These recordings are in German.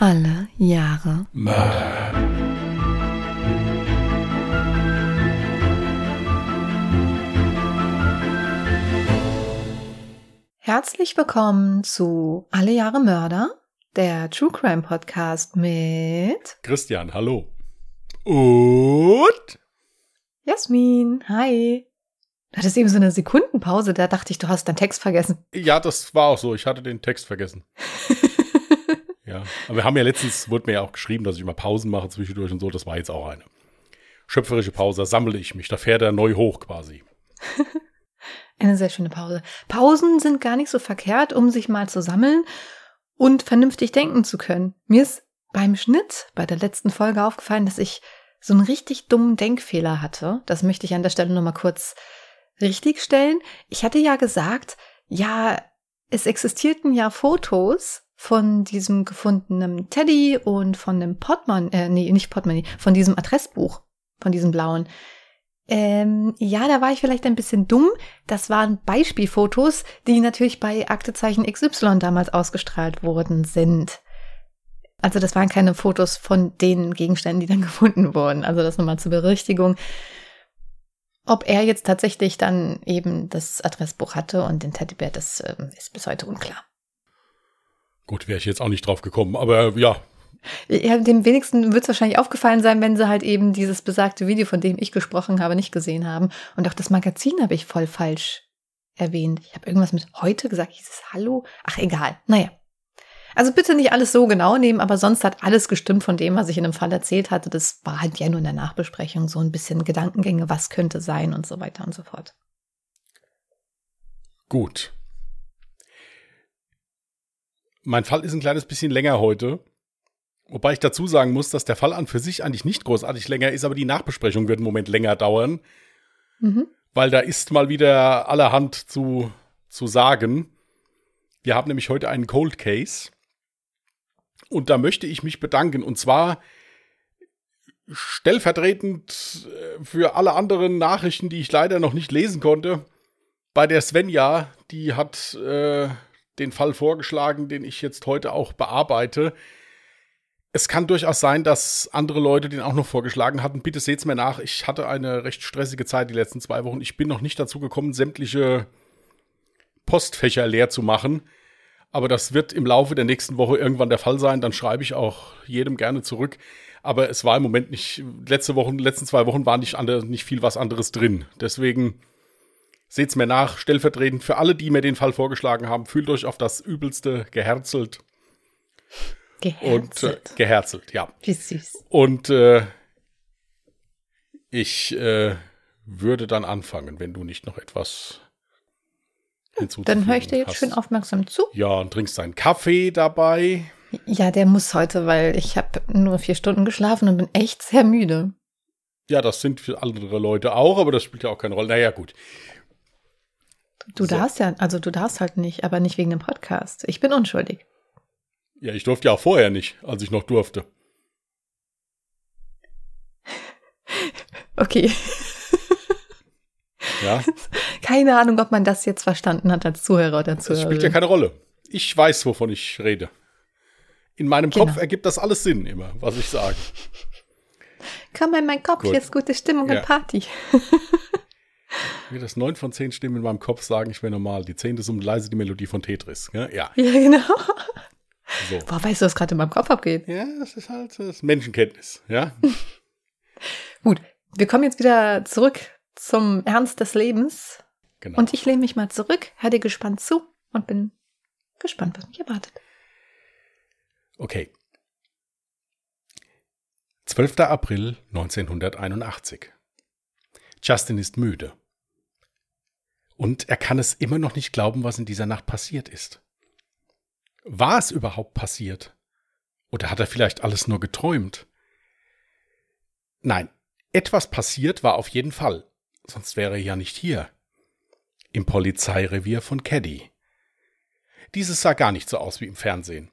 Alle Jahre Mörder. Herzlich willkommen zu Alle Jahre Mörder, der True Crime Podcast mit Christian, hallo. Und Jasmin. Hi. Du hattest eben so eine Sekundenpause, da dachte ich, du hast deinen Text vergessen. ja, das war auch so. Ich hatte den Text vergessen. ja, aber wir haben ja letztens, wurde mir ja auch geschrieben, dass ich immer Pausen mache zwischendurch und so. Das war jetzt auch eine. Schöpferische Pause, da sammle ich mich. Da fährt er neu hoch quasi. Eine sehr schöne Pause. Pausen sind gar nicht so verkehrt, um sich mal zu sammeln und vernünftig denken zu können. Mir ist beim Schnitt bei der letzten Folge aufgefallen, dass ich so einen richtig dummen Denkfehler hatte. Das möchte ich an der Stelle nochmal kurz richtigstellen. Ich hatte ja gesagt, ja, es existierten ja Fotos von diesem gefundenen Teddy und von dem Portemonnaie, äh, nee, nicht Portemonnaie, von diesem Adressbuch, von diesem blauen. Ähm, ja, da war ich vielleicht ein bisschen dumm. Das waren Beispielfotos, die natürlich bei Aktezeichen XY damals ausgestrahlt worden sind. Also das waren keine Fotos von den Gegenständen, die dann gefunden wurden. Also das nochmal zur Berichtigung. Ob er jetzt tatsächlich dann eben das Adressbuch hatte und den Teddybär, das äh, ist bis heute unklar. Gut, wäre ich jetzt auch nicht drauf gekommen, aber ja. Ja, dem wenigsten wird es wahrscheinlich aufgefallen sein, wenn sie halt eben dieses besagte Video, von dem ich gesprochen habe, nicht gesehen haben. Und auch das Magazin habe ich voll falsch erwähnt. Ich habe irgendwas mit heute gesagt. Hieß es Hallo? Ach, egal. Naja. Also bitte nicht alles so genau nehmen, aber sonst hat alles gestimmt von dem, was ich in dem Fall erzählt hatte. Das war halt ja nur in der Nachbesprechung so ein bisschen Gedankengänge, was könnte sein und so weiter und so fort. Gut. Mein Fall ist ein kleines bisschen länger heute. Wobei ich dazu sagen muss, dass der Fall an für sich eigentlich nicht großartig länger ist, aber die Nachbesprechung wird im Moment länger dauern. Mhm. Weil da ist mal wieder allerhand zu, zu sagen. Wir haben nämlich heute einen Cold Case. Und da möchte ich mich bedanken. Und zwar stellvertretend äh, für alle anderen Nachrichten, die ich leider noch nicht lesen konnte. Bei der Svenja, die hat äh, den Fall vorgeschlagen, den ich jetzt heute auch bearbeite. Es kann durchaus sein, dass andere Leute den auch noch vorgeschlagen hatten. Bitte seht's mir nach. Ich hatte eine recht stressige Zeit die letzten zwei Wochen. Ich bin noch nicht dazu gekommen, sämtliche Postfächer leer zu machen. Aber das wird im Laufe der nächsten Woche irgendwann der Fall sein. Dann schreibe ich auch jedem gerne zurück. Aber es war im Moment nicht, letzte Wochen, letzten zwei Wochen war nicht, andere, nicht viel was anderes drin. Deswegen seht's mir nach, stellvertretend für alle, die mir den Fall vorgeschlagen haben, fühlt euch auf das Übelste geherzelt. Geherzelt. Und äh, geherzelt, ja. Wie süß. Und äh, ich äh, würde dann anfangen, wenn du nicht noch etwas hinzuzufügen Dann höre ich dir jetzt hast. schön aufmerksam zu. Ja, und trinkst deinen Kaffee dabei. Ja, der muss heute, weil ich habe nur vier Stunden geschlafen und bin echt sehr müde. Ja, das sind für andere Leute auch, aber das spielt ja auch keine Rolle. Naja, gut. Du So. darfst ja, also du darfst halt nicht, aber nicht wegen dem Podcast. Ich bin unschuldig. Ja, ich durfte ja auch vorher nicht, als ich noch durfte. Okay. Ja, Keine Ahnung, ob man das jetzt verstanden hat als Zuhörer oder das spielt ja keine Rolle. Ich weiß, wovon ich rede. In meinem Genau. Kopf ergibt das alles Sinn immer, was ich sage. Komm in meinen Kopf, Gut. jetzt gute Stimmung Ja. und Party. Mir das neun von zehn Stimmen in meinem Kopf sagen, ich wäre normal. Die zehnte um leise die Melodie von Tetris. Ja, ja. Ja, genau. so. Boah, weißt du, was gerade in meinem Kopf abgeht? Ja, das ist halt das Menschenkenntnis. Ja, Gut, wir kommen jetzt wieder zurück zum Ernst des Lebens. genau. Und ich lehne mich mal zurück, höre dir gespannt zu und bin gespannt, was mich erwartet. Okay. 12. April 1981. Justin ist müde. Und er kann es immer noch nicht glauben, was in dieser Nacht passiert ist. War es überhaupt passiert? Oder hat er vielleicht alles nur geträumt? Nein, etwas passiert war auf jeden Fall, sonst wäre er ja nicht hier. Im Polizeirevier von Caddy. Dieses sah gar nicht so aus wie im Fernsehen.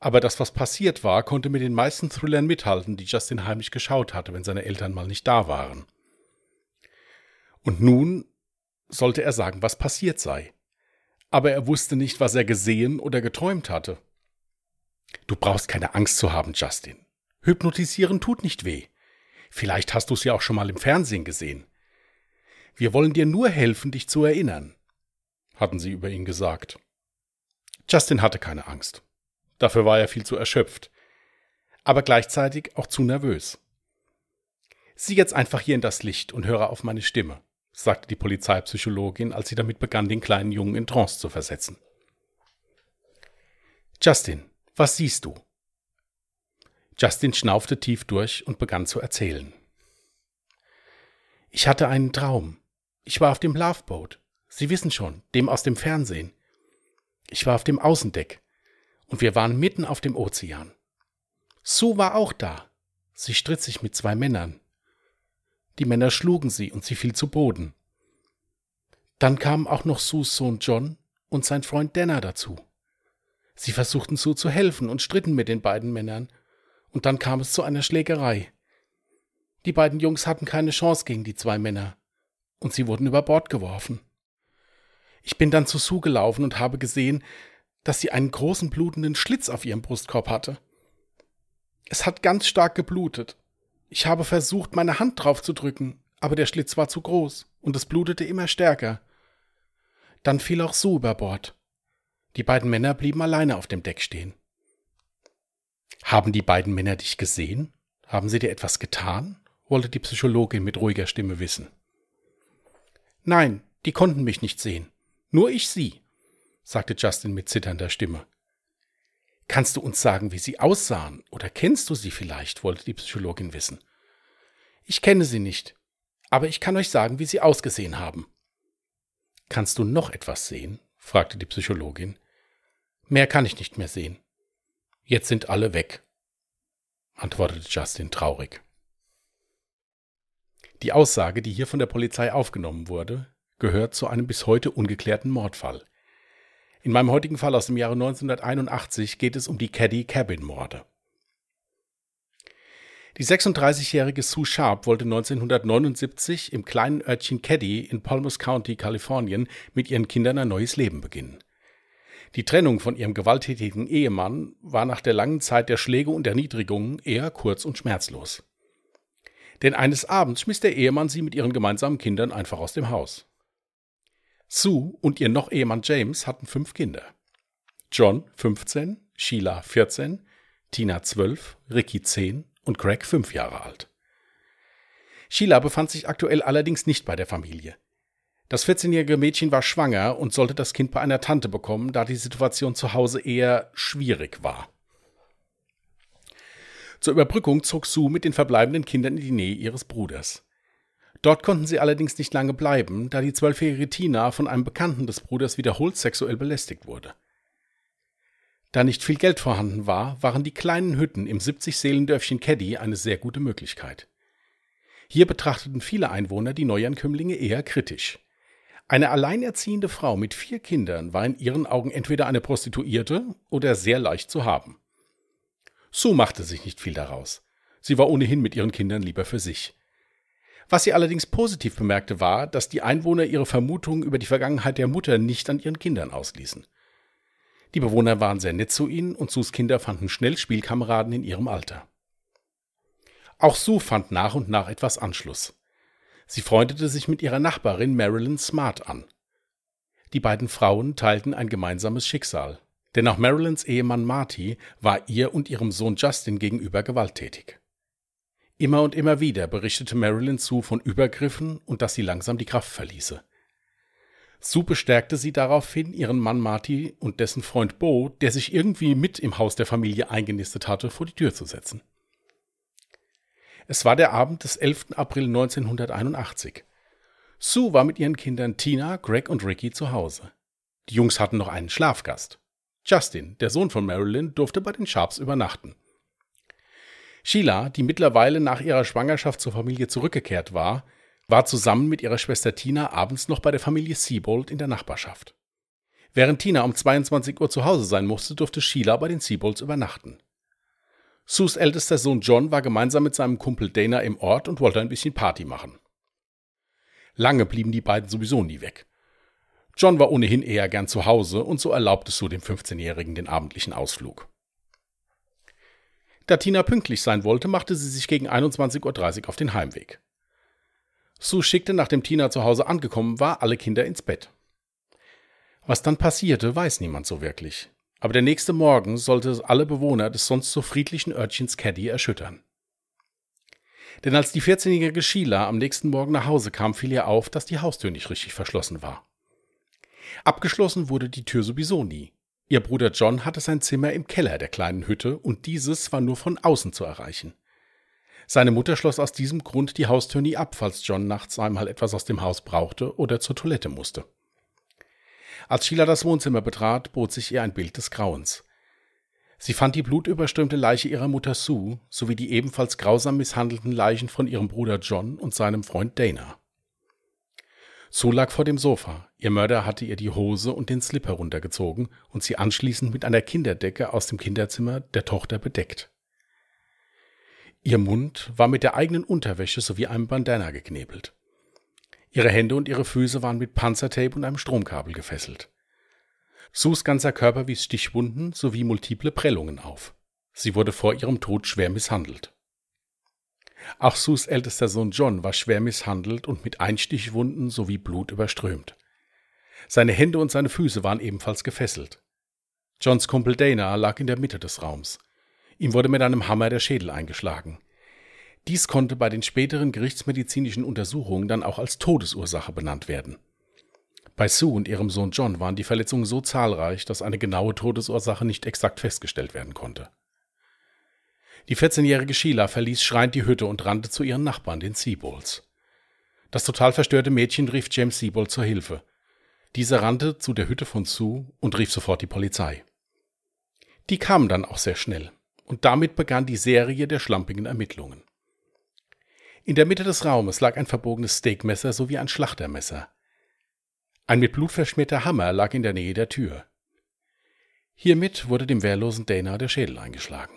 Aber das, was passiert war, konnte mit den meisten Thrillern mithalten, die Justin heimlich geschaut hatte, wenn seine Eltern mal nicht da waren. Und nun sollte er sagen, was passiert sei. Aber er wusste nicht, was er gesehen oder geträumt hatte. Du brauchst keine Angst zu haben, Justin. Hypnotisieren tut nicht weh. Vielleicht hast du es ja auch schon mal im Fernsehen gesehen. Wir wollen dir nur helfen, dich zu erinnern, hatten sie über ihn gesagt. Justin hatte keine Angst. Dafür war er viel zu erschöpft, aber gleichzeitig auch zu nervös. Sieh jetzt einfach hier in das Licht und höre auf meine Stimme, sagte die Polizeipsychologin, als sie damit begann, den kleinen Jungen in Trance zu versetzen. Justin, was siehst du? Justin schnaufte tief durch und begann zu erzählen. Ich hatte einen Traum. Ich war auf dem Loveboat. Sie wissen schon, dem aus dem Fernsehen. Ich war auf dem Außendeck. Und wir waren mitten auf dem Ozean. Sue war auch da. Sie stritt sich mit zwei Männern. Die Männer schlugen sie und sie fiel zu Boden. Dann kamen auch noch Sues Sohn John und sein Freund Denner dazu. Sie versuchten Sue zu helfen und stritten mit den beiden Männern, und dann kam es zu einer Schlägerei. Die beiden Jungs hatten keine Chance gegen die zwei Männer, und sie wurden über Bord geworfen. Ich bin dann zu Sue gelaufen und habe gesehen, dass sie einen großen blutenden Schlitz auf ihrem Brustkorb hatte. Es hat ganz stark geblutet. Ich habe versucht, meine Hand drauf zu drücken, aber der Schlitz war zu groß und es blutete immer stärker. Dann fiel auch Sue über Bord. Die beiden Männer blieben alleine auf dem Deck stehen. Haben die beiden Männer dich gesehen? Haben sie dir etwas getan? wollte die Psychologin mit ruhiger Stimme wissen. Nein, die konnten mich nicht sehen. Nur ich sie, sagte Justin mit zitternder Stimme. Kannst du uns sagen, wie sie aussahen, oder kennst du sie vielleicht? wollte die Psychologin wissen. Ich kenne sie nicht, aber ich kann euch sagen, wie sie ausgesehen haben. Kannst du noch etwas sehen? fragte die Psychologin. Mehr kann ich nicht mehr sehen. Jetzt sind alle weg, antwortete Justin traurig. Die Aussage, die hier von der Polizei aufgenommen wurde, gehört zu einem bis heute ungeklärten Mordfall. In meinem heutigen Fall aus dem Jahre 1981 geht es um die Caddy Cabin Morde. Die 36-jährige Sue Sharp wollte 1979 im kleinen Örtchen Caddy in Palmas County, Kalifornien, mit ihren Kindern ein neues Leben beginnen. Die Trennung von ihrem gewalttätigen Ehemann war nach der langen Zeit der Schläge und Erniedrigungen eher kurz und schmerzlos. Denn eines Abends schmiss der Ehemann sie mit ihren gemeinsamen Kindern einfach aus dem Haus. Sue und ihr noch Ehemann James hatten fünf Kinder. John 15, Sheila 14, Tina 12, Ricky 10 und Craig 5 Jahre alt. Sheila befand sich aktuell allerdings nicht bei der Familie. Das 14-jährige Mädchen war schwanger und sollte das Kind bei einer Tante bekommen, da die Situation zu Hause eher schwierig war. Zur Überbrückung zog Sue mit den verbleibenden Kindern in die Nähe ihres Bruders. Dort konnten sie allerdings nicht lange bleiben, da die zwölfjährige Tina von einem Bekannten des Bruders wiederholt sexuell belästigt wurde. Da nicht viel Geld vorhanden war, waren die kleinen Hütten im 70-Seelendörfchen Caddy eine sehr gute Möglichkeit. Hier betrachteten viele Einwohner die Neuankömmlinge eher kritisch. Eine alleinerziehende Frau mit vier Kindern war in ihren Augen entweder eine Prostituierte oder sehr leicht zu haben. Sue machte sich nicht viel daraus. Sie war ohnehin mit ihren Kindern lieber für sich. Was sie allerdings positiv bemerkte, war, dass die Einwohner ihre Vermutungen über die Vergangenheit der Mutter nicht an ihren Kindern ausließen. Die Bewohner waren sehr nett zu ihnen und Sus Kinder fanden schnell Spielkameraden in ihrem Alter. Auch Sue fand nach und nach etwas Anschluss. Sie freundete sich mit ihrer Nachbarin Marilyn Smart an. Die beiden Frauen teilten ein gemeinsames Schicksal, denn auch Marilyns Ehemann Marty war ihr und ihrem Sohn Justin gegenüber gewalttätig. Immer und immer wieder berichtete Marilyn Sue von Übergriffen und dass sie langsam die Kraft verließe. Sue bestärkte sie daraufhin, ihren Mann Marty und dessen Freund Bo, der sich irgendwie mit im Haus der Familie eingenistet hatte, vor die Tür zu setzen. Es war der Abend des 11. April 1981. Sue war mit ihren Kindern Tina, Greg und Ricky zu Hause. Die Jungs hatten noch einen Schlafgast. Justin, der Sohn von Marilyn, durfte bei den Sharps übernachten. Sheila, die mittlerweile nach ihrer Schwangerschaft zur Familie zurückgekehrt war, war zusammen mit ihrer Schwester Tina abends noch bei der Familie Siebold in der Nachbarschaft. Während Tina um 22 Uhr zu Hause sein musste, durfte Sheila bei den Siebolds übernachten. Sus ältester Sohn John war gemeinsam mit seinem Kumpel Dana im Ort und wollte ein bisschen Party machen. Lange blieben die beiden sowieso nie weg. John war ohnehin eher gern zu Hause und so erlaubte Sue dem 15-Jährigen den abendlichen Ausflug. Da Tina pünktlich sein wollte, machte sie sich gegen 21.30 Uhr auf den Heimweg. Sue schickte, nachdem Tina zu Hause angekommen war, alle Kinder ins Bett. Was dann passierte, weiß niemand so wirklich. Aber der nächste Morgen sollte alle Bewohner des sonst so friedlichen Örtchens Caddy erschüttern. Denn als die 14-jährige Sheila am nächsten Morgen nach Hause kam, fiel ihr auf, dass die Haustür nicht richtig verschlossen war. Abgeschlossen wurde die Tür sowieso nie. Ihr Bruder John hatte sein Zimmer im Keller der kleinen Hütte und dieses war nur von außen zu erreichen. Seine Mutter schloss aus diesem Grund die Haustür nie ab, falls John nachts einmal etwas aus dem Haus brauchte oder zur Toilette musste. Als Sheila das Wohnzimmer betrat, bot sich ihr ein Bild des Grauens. Sie fand die blutüberströmte Leiche ihrer Mutter Sue sowie die ebenfalls grausam misshandelten Leichen von ihrem Bruder John und seinem Freund Dana. Sue lag vor dem Sofa. Ihr Mörder hatte ihr die Hose und den Slip heruntergezogen und sie anschließend mit einer Kinderdecke aus dem Kinderzimmer der Tochter bedeckt. Ihr Mund war mit der eigenen Unterwäsche sowie einem Bandana geknebelt. Ihre Hände und ihre Füße waren mit Panzertape und einem Stromkabel gefesselt. Sus ganzer Körper wies Stichwunden sowie multiple Prellungen auf. Sie wurde vor ihrem Tod schwer misshandelt. Auch Sus ältester Sohn John war schwer misshandelt und mit Einstichwunden sowie Blut überströmt. Seine Hände und seine Füße waren ebenfalls gefesselt. Johns Kumpel Dana lag in der Mitte des Raums. Ihm wurde mit einem Hammer der Schädel eingeschlagen. Dies konnte bei den späteren gerichtsmedizinischen Untersuchungen dann auch als Todesursache benannt werden. Bei Sue und ihrem Sohn John waren die Verletzungen so zahlreich, dass eine genaue Todesursache nicht exakt festgestellt werden konnte. Die 14-jährige Sheila verließ schreiend die Hütte und rannte zu ihren Nachbarn, den Seabolds. Das total verstörte Mädchen rief James Seabold zur Hilfe. Dieser rannte zu der Hütte von Sue und rief sofort die Polizei. Die kamen dann auch sehr schnell, und damit begann die Serie der schlampigen Ermittlungen. In der Mitte des Raumes lag ein verbogenes Steakmesser sowie ein Schlachtermesser. Ein mit Blut verschmierter Hammer lag in der Nähe der Tür. Hiermit wurde dem wehrlosen Dana der Schädel eingeschlagen.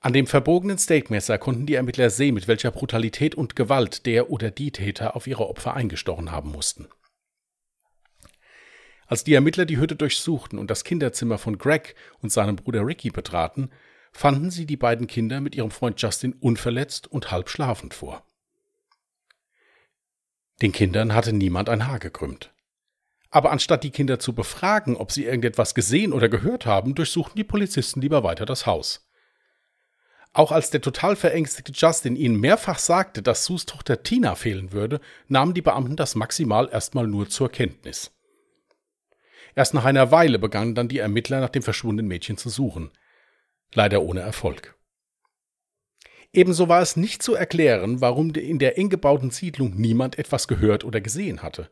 An dem verbogenen Steakmesser konnten die Ermittler sehen, mit welcher Brutalität und Gewalt der oder die Täter auf ihre Opfer eingestochen haben mussten. Als die Ermittler die Hütte durchsuchten und das Kinderzimmer von Greg und seinem Bruder Ricky betraten, fanden sie die beiden Kinder mit ihrem Freund Justin unverletzt und halb schlafend vor. Den Kindern hatte niemand ein Haar gekrümmt. Aber anstatt die Kinder zu befragen, ob sie irgendetwas gesehen oder gehört haben, durchsuchten die Polizisten lieber weiter das Haus. Auch als der total verängstigte Justin ihnen mehrfach sagte, dass Sus Tochter Tina fehlen würde, nahmen die Beamten das maximal erstmal nur zur Kenntnis. Erst nach einer Weile begannen dann die Ermittler nach dem verschwundenen Mädchen zu suchen. Leider ohne Erfolg. Ebenso war es nicht zu erklären, warum in der eng gebauten Siedlung niemand etwas gehört oder gesehen hatte.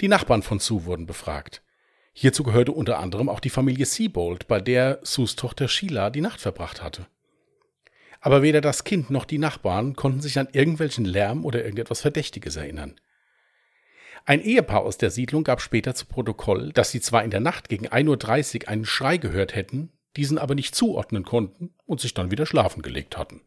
Die Nachbarn von Sue wurden befragt. Hierzu gehörte unter anderem auch die Familie Seabold, bei der Sus Tochter Sheila die Nacht verbracht hatte aber weder das Kind noch die Nachbarn konnten sich an irgendwelchen Lärm oder irgendetwas Verdächtiges erinnern. Ein Ehepaar aus der Siedlung gab später zu Protokoll, dass sie zwar in der Nacht gegen 1.30 Uhr einen Schrei gehört hätten, diesen aber nicht zuordnen konnten und sich dann wieder schlafen gelegt hatten.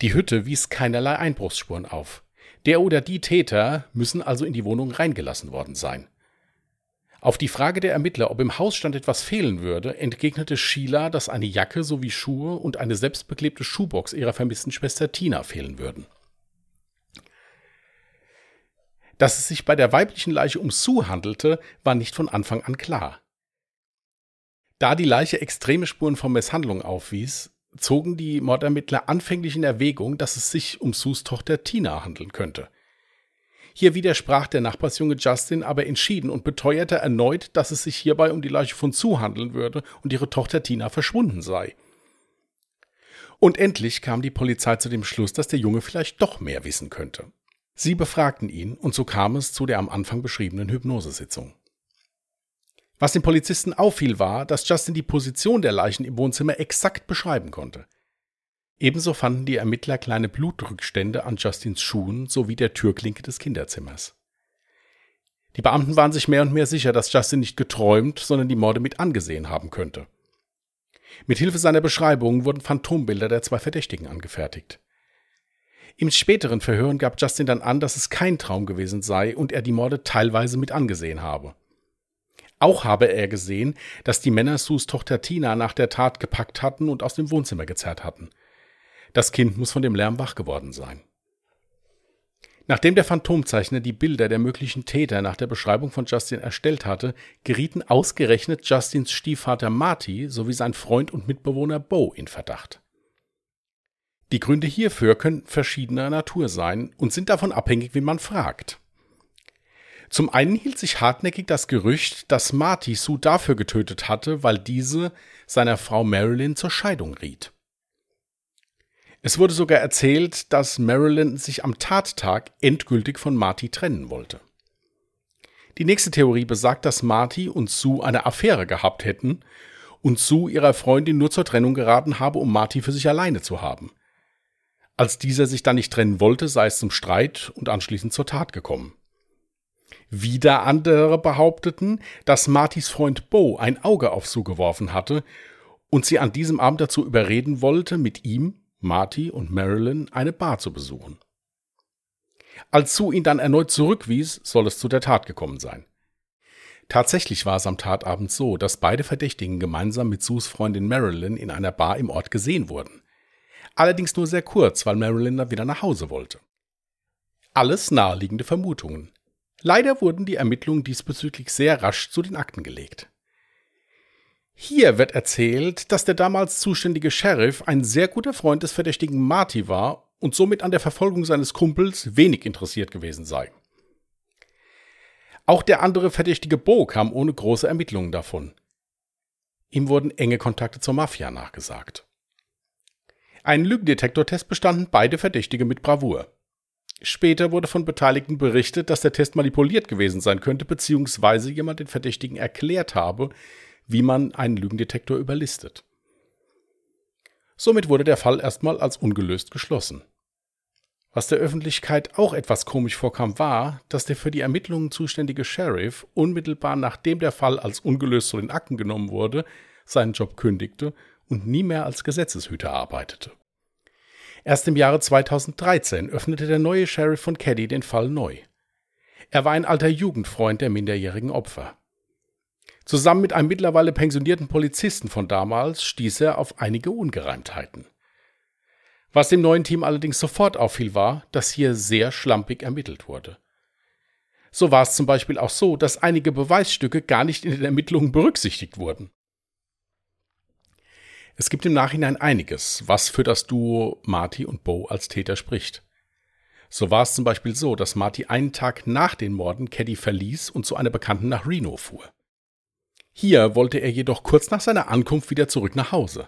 Die Hütte wies keinerlei Einbruchsspuren auf. Der oder die Täter müssen also in die Wohnung reingelassen worden sein. Auf die Frage der Ermittler, ob im Hausstand etwas fehlen würde, entgegnete Sheila, dass eine Jacke sowie Schuhe und eine selbstbeklebte Schuhbox ihrer vermissten Schwester Tina fehlen würden. Dass es sich bei der weiblichen Leiche um Sue handelte, war nicht von Anfang an klar. Da die Leiche extreme Spuren von Misshandlung aufwies, zogen die Mordermittler anfänglich in Erwägung, dass es sich um Sus Tochter Tina handeln könnte. Hier widersprach der Nachbarsjunge Justin aber entschieden und beteuerte erneut, dass es sich hierbei um die Leiche von Sue handeln würde und ihre Tochter Tina verschwunden sei. Und endlich kam die Polizei zu dem Schluss, dass der Junge vielleicht doch mehr wissen könnte. Sie befragten ihn und so kam es zu der am Anfang beschriebenen Hypnosesitzung. Was den Polizisten auffiel, war, dass Justin die Position der Leichen im Wohnzimmer exakt beschreiben konnte. Ebenso fanden die Ermittler kleine Blutrückstände an Justins Schuhen sowie der Türklinke des Kinderzimmers. Die Beamten waren sich mehr und mehr sicher, dass Justin nicht geträumt, sondern die Morde mit angesehen haben könnte. Mit Hilfe seiner Beschreibungen wurden Phantombilder der zwei Verdächtigen angefertigt. Im späteren Verhören gab Justin dann an, dass es kein Traum gewesen sei und er die Morde teilweise mit angesehen habe. Auch habe er gesehen, dass die Männer Sus Tochter Tina nach der Tat gepackt hatten und aus dem Wohnzimmer gezerrt hatten. Das Kind muss von dem Lärm wach geworden sein. Nachdem der Phantomzeichner die Bilder der möglichen Täter nach der Beschreibung von Justin erstellt hatte, gerieten ausgerechnet Justins Stiefvater Marty sowie sein Freund und Mitbewohner Bo in Verdacht. Die Gründe hierfür können verschiedener Natur sein und sind davon abhängig, wen man fragt. Zum einen hielt sich hartnäckig das Gerücht, dass Marty Sue dafür getötet hatte, weil diese seiner Frau Marilyn zur Scheidung riet. Es wurde sogar erzählt, dass Marilyn sich am Tattag endgültig von Marty trennen wollte. Die nächste Theorie besagt, dass Marty und Sue eine Affäre gehabt hätten und Sue ihrer Freundin nur zur Trennung geraten habe, um Marty für sich alleine zu haben. Als dieser sich dann nicht trennen wollte, sei es zum Streit und anschließend zur Tat gekommen. Wieder andere behaupteten, dass Martys Freund Bo ein Auge auf Sue geworfen hatte und sie an diesem Abend dazu überreden wollte, mit ihm, Marty und Marilyn eine Bar zu besuchen. Als Sue ihn dann erneut zurückwies, soll es zu der Tat gekommen sein. Tatsächlich war es am Tatabend so, dass beide Verdächtigen gemeinsam mit Sues Freundin Marilyn in einer Bar im Ort gesehen wurden. Allerdings nur sehr kurz, weil Marilyn dann wieder nach Hause wollte. Alles naheliegende Vermutungen. Leider wurden die Ermittlungen diesbezüglich sehr rasch zu den Akten gelegt. Hier wird erzählt, dass der damals zuständige Sheriff ein sehr guter Freund des verdächtigen Marty war und somit an der Verfolgung seines Kumpels wenig interessiert gewesen sei. Auch der andere verdächtige Bo kam ohne große Ermittlungen davon. Ihm wurden enge Kontakte zur Mafia nachgesagt. Einen Lügendetektortest bestanden beide Verdächtige mit Bravour. Später wurde von Beteiligten berichtet, dass der Test manipuliert gewesen sein könnte, beziehungsweise jemand den Verdächtigen erklärt habe, wie man einen Lügendetektor überlistet. Somit wurde der Fall erstmal als ungelöst geschlossen. Was der Öffentlichkeit auch etwas komisch vorkam, war, dass der für die Ermittlungen zuständige Sheriff unmittelbar nachdem der Fall als ungelöst zu den Akten genommen wurde, seinen Job kündigte und nie mehr als Gesetzeshüter arbeitete. Erst im Jahre 2013 öffnete der neue Sheriff von Caddy den Fall neu. Er war ein alter Jugendfreund der minderjährigen Opfer. Zusammen mit einem mittlerweile pensionierten Polizisten von damals stieß er auf einige Ungereimtheiten. Was dem neuen Team allerdings sofort auffiel, war, dass hier sehr schlampig ermittelt wurde. So war es zum Beispiel auch so, dass einige Beweisstücke gar nicht in den Ermittlungen berücksichtigt wurden. Es gibt im Nachhinein einiges, was für das Duo Marty und Bo als Täter spricht. So war es zum Beispiel so, dass Marty einen Tag nach den Morden Caddy verließ und zu einer Bekannten nach Reno fuhr. Hier wollte er jedoch kurz nach seiner Ankunft wieder zurück nach Hause.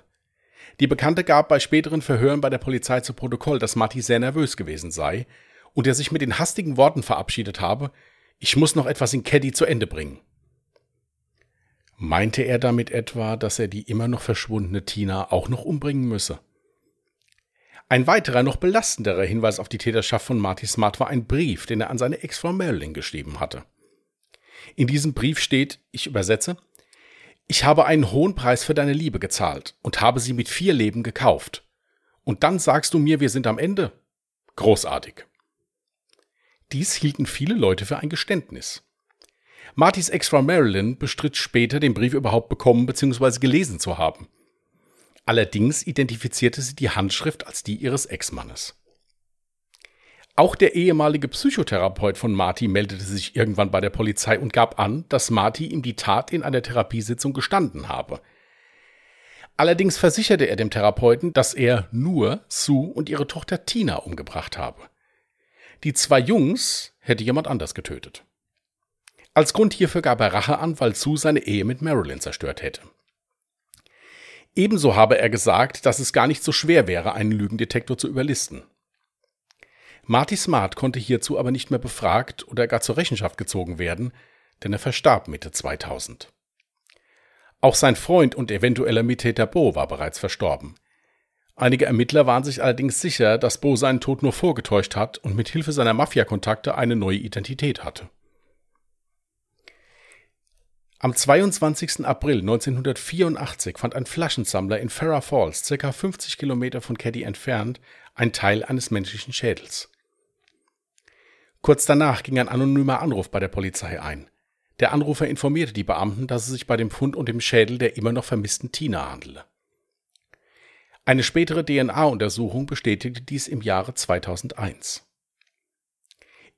Die Bekannte gab bei späteren Verhören bei der Polizei zu Protokoll, dass Marty sehr nervös gewesen sei und er sich mit den hastigen Worten verabschiedet habe, ich muss noch etwas in Caddy zu Ende bringen. Meinte er damit etwa, dass er die immer noch verschwundene Tina auch noch umbringen müsse? Ein weiterer, noch belastenderer Hinweis auf die Täterschaft von Marty Smart war ein Brief, den er an seine Ex-Frau Marilyn geschrieben hatte. In diesem Brief steht, ich übersetze, ich habe einen hohen Preis für deine Liebe gezahlt und habe sie mit vier Leben gekauft. Und dann sagst du mir, wir sind am Ende? Großartig. Dies hielten viele Leute für ein Geständnis. Martys Ex-Frau Marilyn bestritt später, den Brief überhaupt bekommen bzw. gelesen zu haben. Allerdings identifizierte sie die Handschrift als die ihres Ex-Mannes. Auch der ehemalige Psychotherapeut von Marty meldete sich irgendwann bei der Polizei und gab an, dass Marty ihm die Tat in einer Therapiesitzung gestanden habe. Allerdings versicherte er dem Therapeuten, dass er nur Sue und ihre Tochter Tina umgebracht habe. Die zwei Jungs hätte jemand anders getötet. Als Grund hierfür gab er Rache an, weil Sue seine Ehe mit Marilyn zerstört hätte. Ebenso habe er gesagt, dass es gar nicht so schwer wäre, einen Lügendetektor zu überlisten. Marty Smart konnte hierzu aber nicht mehr befragt oder gar zur Rechenschaft gezogen werden, denn er verstarb Mitte 2000. Auch sein Freund und eventueller Mittäter Bo war bereits verstorben. Einige Ermittler waren sich allerdings sicher, dass Bo seinen Tod nur vorgetäuscht hat und mit Hilfe seiner Mafia-Kontakte eine neue Identität hatte. Am 22. April 1984 fand ein Flaschensammler in Farrah Falls, ca. 50 Kilometer von Caddy entfernt, ein Teil eines menschlichen Schädels. Kurz danach ging ein anonymer Anruf bei der Polizei ein. Der Anrufer informierte die Beamten, dass es sich bei dem Fund um den Schädel der immer noch vermissten Tina handele. Eine spätere DNA-Untersuchung bestätigte dies im Jahre 2001.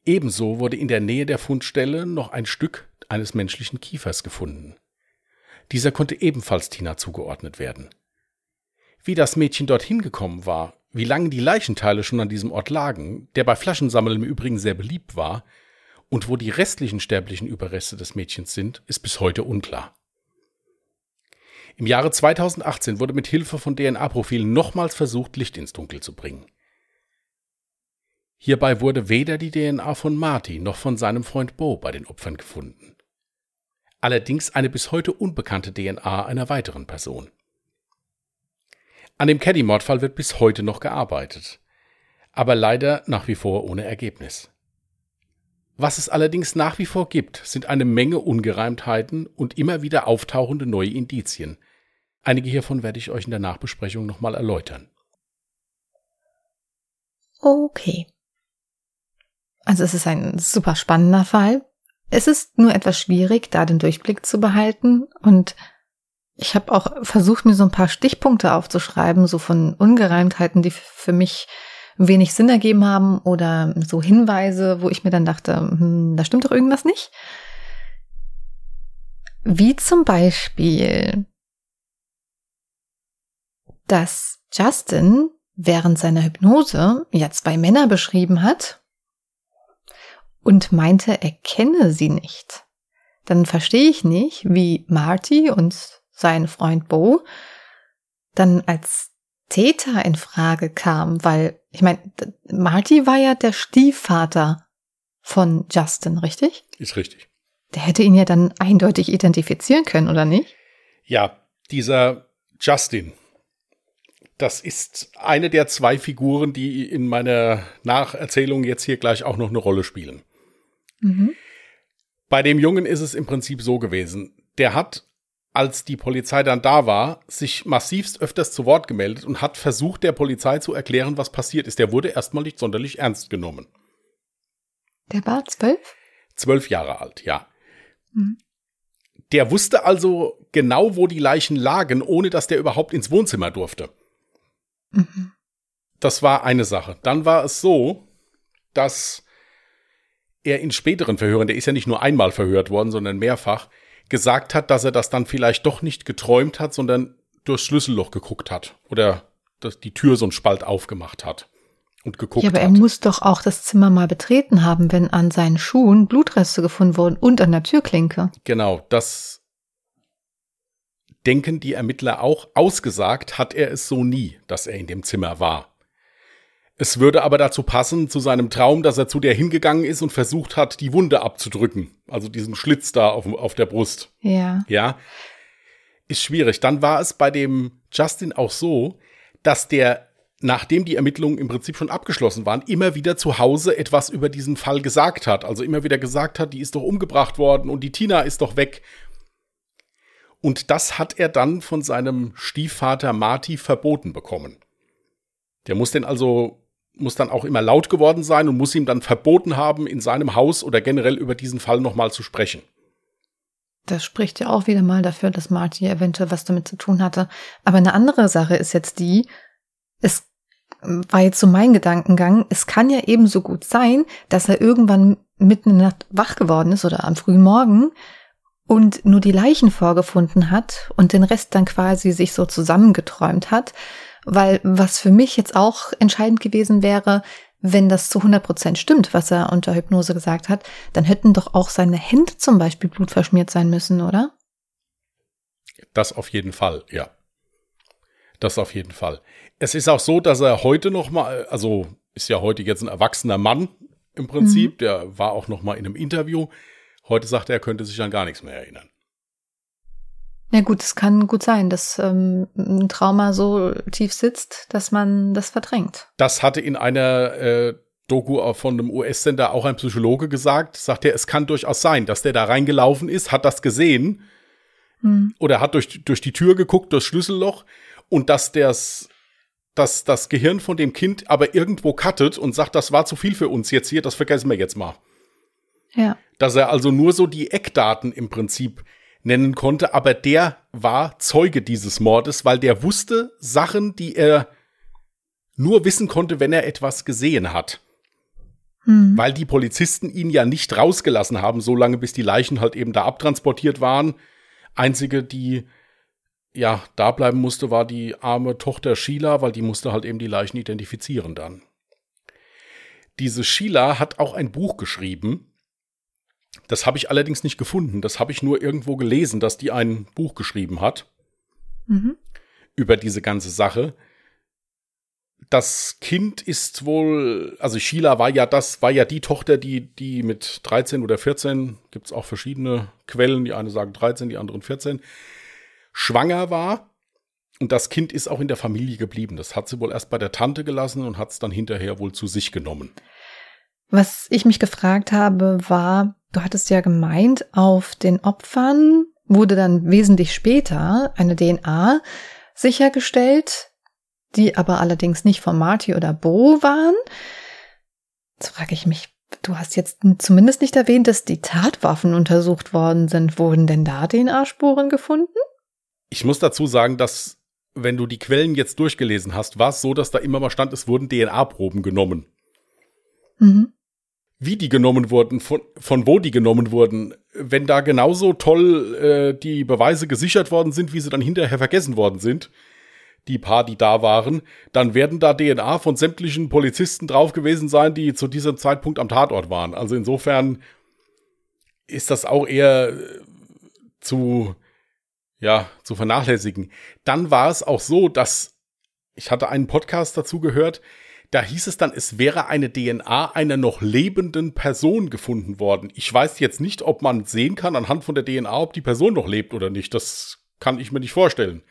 Ebenso wurde in der Nähe der Fundstelle noch ein Stück eines menschlichen Kiefers gefunden. Dieser konnte ebenfalls Tina zugeordnet werden. Wie das Mädchen dorthin gekommen war, wie lange die Leichenteile schon an diesem Ort lagen, der bei Flaschensammeln im Übrigen sehr beliebt war, und wo die restlichen sterblichen Überreste des Mädchens sind, ist bis heute unklar. Im Jahre 2018 wurde mit Hilfe von DNA-Profilen nochmals versucht, Licht ins Dunkel zu bringen. Hierbei wurde weder die DNA von Marty noch von seinem Freund Bo bei den Opfern gefunden. Allerdings eine bis heute unbekannte DNA einer weiteren Person. An dem Caddy-Mordfall wird bis heute noch gearbeitet, aber leider nach wie vor ohne Ergebnis. Was es allerdings nach wie vor gibt, sind eine Menge Ungereimtheiten und immer wieder auftauchende neue Indizien. Einige hiervon werde ich euch in der Nachbesprechung nochmal erläutern. Okay. Also es ist ein super spannender Fall. Es ist nur etwas schwierig, da den Durchblick zu behalten und ich habe auch versucht, mir so ein paar Stichpunkte aufzuschreiben, so von Ungereimtheiten, die für mich wenig Sinn ergeben haben oder so Hinweise, wo ich mir dann dachte, hm, da stimmt doch irgendwas nicht. Wie zum Beispiel, dass Justin während seiner Hypnose ja zwei Männer beschrieben hat und meinte, er kenne sie nicht. Dann verstehe ich nicht, wie Marty und sein Freund Bo dann als Täter in Frage kam, weil ich meine, Marty war ja der Stiefvater von Justin, richtig? Ist richtig. Der hätte ihn ja dann eindeutig identifizieren können, oder nicht? Ja, dieser Justin, das ist eine der zwei Figuren, die in meiner Nacherzählung jetzt hier gleich auch noch eine Rolle spielen. Mhm. Bei dem Jungen ist es im Prinzip so gewesen. Der hat als die Polizei dann da war, sich massivst öfters zu Wort gemeldet und hat versucht, der Polizei zu erklären, was passiert ist. Der wurde erstmal nicht sonderlich ernst genommen. Der war zwölf? Zwölf Jahre alt, ja. Mhm. Der wusste also genau, wo die Leichen lagen, ohne dass der überhaupt ins Wohnzimmer durfte. Mhm. Das war eine Sache. Dann war es so, dass er in späteren Verhören, der ist ja nicht nur einmal verhört worden, sondern mehrfach, gesagt hat, dass er das dann vielleicht doch nicht geträumt hat, sondern durchs Schlüsselloch geguckt hat oder dass die Tür so einen Spalt aufgemacht hat und geguckt hat. Ja, aber hat. er muss doch auch das Zimmer mal betreten haben, wenn an seinen Schuhen Blutreste gefunden wurden und an der Türklinke. Genau, das denken die Ermittler auch. Ausgesagt hat er es so nie, dass er in dem Zimmer war. Es würde aber dazu passen, zu seinem Traum, dass er zu der hingegangen ist und versucht hat, die Wunde abzudrücken. Also diesen Schlitz da auf, auf der Brust. Ja. Ja. Ist schwierig. Dann war es bei dem Justin auch so, dass der, nachdem die Ermittlungen im Prinzip schon abgeschlossen waren, immer wieder zu Hause etwas über diesen Fall gesagt hat. Also immer wieder gesagt hat, die ist doch umgebracht worden und die Tina ist doch weg. Und das hat er dann von seinem Stiefvater Marty verboten bekommen. Der muss den also muss dann auch immer laut geworden sein und muss ihm dann verboten haben, in seinem Haus oder generell über diesen Fall nochmal zu sprechen. Das spricht ja auch wieder mal dafür, dass Marty eventuell was damit zu tun hatte. Aber eine andere Sache ist jetzt die, es war jetzt so mein Gedankengang, es kann ja ebenso gut sein, dass er irgendwann mitten in der Nacht wach geworden ist oder am frühen Morgen und nur die Leichen vorgefunden hat und den Rest dann quasi sich so zusammengeträumt hat. Weil was für mich jetzt auch entscheidend gewesen wäre, wenn das zu 100 Prozent stimmt, was er unter Hypnose gesagt hat, dann hätten doch auch seine Hände zum Beispiel blutverschmiert sein müssen, oder? Das auf jeden Fall, ja. Das auf jeden Fall. Es ist auch so, dass er heute noch mal, also ist ja heute jetzt ein erwachsener Mann im Prinzip, mhm. der war auch noch mal in einem Interview. Heute sagt er, er könnte sich an gar nichts mehr erinnern. Ja gut, es kann gut sein, dass ähm, ein Trauma so tief sitzt, dass man das verdrängt. Das hatte in einer äh, Doku von einem US-Sender auch ein Psychologe gesagt, sagt er, es kann durchaus sein, dass der da reingelaufen ist, hat das gesehen hm. oder hat durch, durch die Tür geguckt, durchs Schlüsselloch und dass das, dass das Gehirn von dem Kind aber irgendwo cuttet und sagt, das war zu viel für uns jetzt hier, das vergessen wir jetzt mal. Ja. Dass er also nur so die Eckdaten im Prinzip nennen konnte, aber der war Zeuge dieses Mordes, weil der wusste Sachen, die er nur wissen konnte, wenn er etwas gesehen hat. Hm. Weil die Polizisten ihn ja nicht rausgelassen haben, so lange bis die Leichen halt eben da abtransportiert waren. Einzige, die ja da bleiben musste, war die arme Tochter Sheila, weil die musste halt eben die Leichen identifizieren dann. Diese Sheila hat auch ein Buch geschrieben. Das habe ich allerdings nicht gefunden. Das habe ich nur irgendwo gelesen, dass die ein Buch geschrieben hat Mhm. über diese ganze Sache. Das Kind ist wohl, also Sheila war ja das, war ja die Tochter, die, die mit 13 oder 14, gibt es auch verschiedene Quellen, die eine sagen 13, die anderen 14, schwanger war. Und das Kind ist auch in der Familie geblieben. Das hat sie wohl erst bei der Tante gelassen und hat es dann hinterher wohl zu sich genommen. Was ich mich gefragt habe, war, du hattest ja gemeint, auf den Opfern wurde dann wesentlich später eine DNA sichergestellt, die aber allerdings nicht von Marty oder Bo waren. Jetzt frage ich mich, du hast jetzt zumindest nicht erwähnt, dass die Tatwaffen untersucht worden sind. Wurden denn da DNA-Spuren gefunden? Ich muss dazu sagen, dass, wenn du die Quellen jetzt durchgelesen hast, war es so, dass da immer mal stand, es wurden DNA-Proben genommen. Mhm. Wie die genommen wurden, von, von wo die genommen wurden, wenn da genauso toll äh, die Beweise gesichert worden sind, wie sie dann hinterher vergessen worden sind, die paar, die da waren, dann werden da DNA von sämtlichen Polizisten drauf gewesen sein, die zu diesem Zeitpunkt am Tatort waren. Also insofern ist das auch eher äh, zu, ja, zu vernachlässigen. Dann war es auch so, dass ich hatte einen Podcast dazu gehört, da hieß es dann, es wäre eine DNA einer noch lebenden Person gefunden worden. Ich weiß jetzt nicht, ob man sehen kann anhand von der DNA, ob die Person noch lebt oder nicht. Das kann ich mir nicht vorstellen.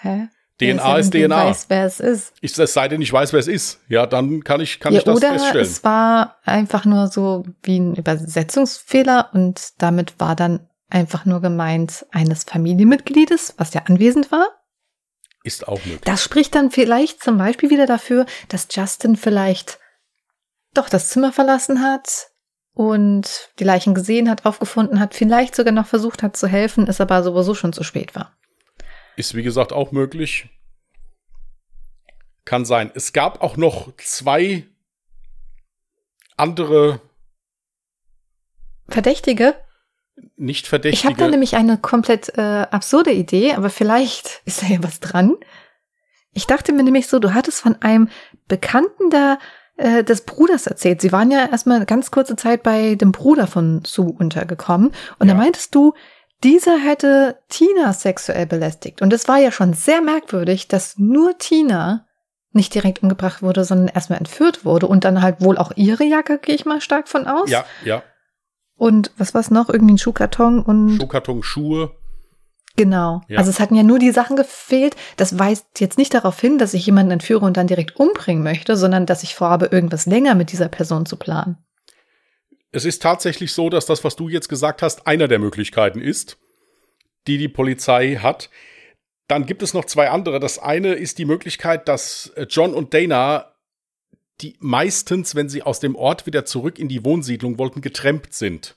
Hä? DNA ist wenn du DNA. Weißt, wer es ist. Ich, es sei denn, ich weiß, wer es ist. Ja, dann kann ich, kann ja, ich das oder feststellen. es war einfach nur so wie ein Übersetzungsfehler und damit war dann einfach nur gemeint eines Familienmitgliedes, was ja anwesend war. Ist auch möglich. Das spricht dann vielleicht zum Beispiel wieder dafür, dass Justin vielleicht doch das Zimmer verlassen hat und die Leichen gesehen hat, aufgefunden hat, vielleicht sogar noch versucht hat zu helfen, es aber sowieso schon zu spät war. Ist wie gesagt auch möglich. Kann sein. Es gab auch noch zwei andere Verdächtige? Nicht Ich verdächtige. habe da nämlich eine komplett äh, absurde Idee, aber vielleicht ist da ja was dran. Ich dachte mir nämlich so, du hattest von einem Bekannten da äh, des Bruders erzählt. Sie waren ja erstmal ganz kurze Zeit bei dem Bruder von Sue untergekommen. Und Ja. da meintest du, dieser hätte Tina sexuell belästigt. Und es war ja schon sehr merkwürdig, dass nur Tina nicht direkt umgebracht wurde, sondern erstmal entführt wurde und dann halt wohl auch ihre Jacke, gehe ich mal stark von aus. ja, ja. Und was war's noch? Irgendwie ein Schuhkarton und Schuhkarton, Schuhe. Genau. Ja. Also es hatten ja nur die Sachen gefehlt. Das weist jetzt nicht darauf hin, dass ich jemanden entführe und dann direkt umbringen möchte, sondern dass ich vorhabe, irgendwas länger mit dieser Person zu planen. Es ist tatsächlich so, dass das, was du jetzt gesagt hast, einer der Möglichkeiten ist, die die Polizei hat. Dann gibt es noch zwei andere. Das eine ist die Möglichkeit, dass John und Dana, die meistens, wenn sie aus dem Ort wieder zurück in die Wohnsiedlung wollten, getrennt sind.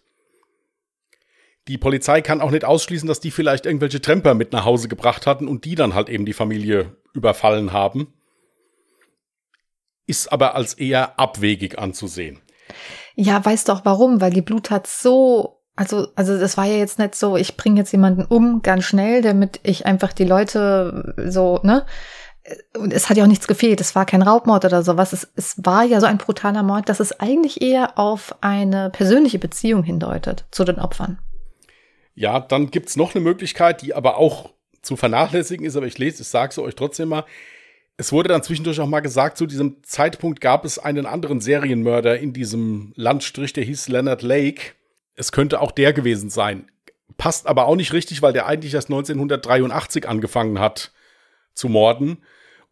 Die Polizei kann auch nicht ausschließen, dass die vielleicht irgendwelche Tremper mit nach Hause gebracht hatten und die dann halt eben die Familie überfallen haben. Ist aber als eher abwegig anzusehen. Ja, weißt du auch warum? Weil die Bluttat so, also, also das war ja jetzt nicht so, ich bringe jetzt jemanden um ganz schnell, damit ich einfach die Leute so, ne? Und es hat ja auch nichts gefehlt. Es war kein Raubmord oder sowas. Es, es war ja so ein brutaler Mord, dass es eigentlich eher auf eine persönliche Beziehung hindeutet zu den Opfern. Ja, dann gibt's noch eine Möglichkeit, die aber auch zu vernachlässigen ist, aber ich lese, ich sage es euch trotzdem mal. Es wurde dann zwischendurch auch mal gesagt, zu diesem Zeitpunkt gab es einen anderen Serienmörder in diesem Landstrich, der hieß Leonard Lake. Es könnte auch der gewesen sein. Passt aber auch nicht richtig, weil der eigentlich erst 1983 angefangen hat zu morden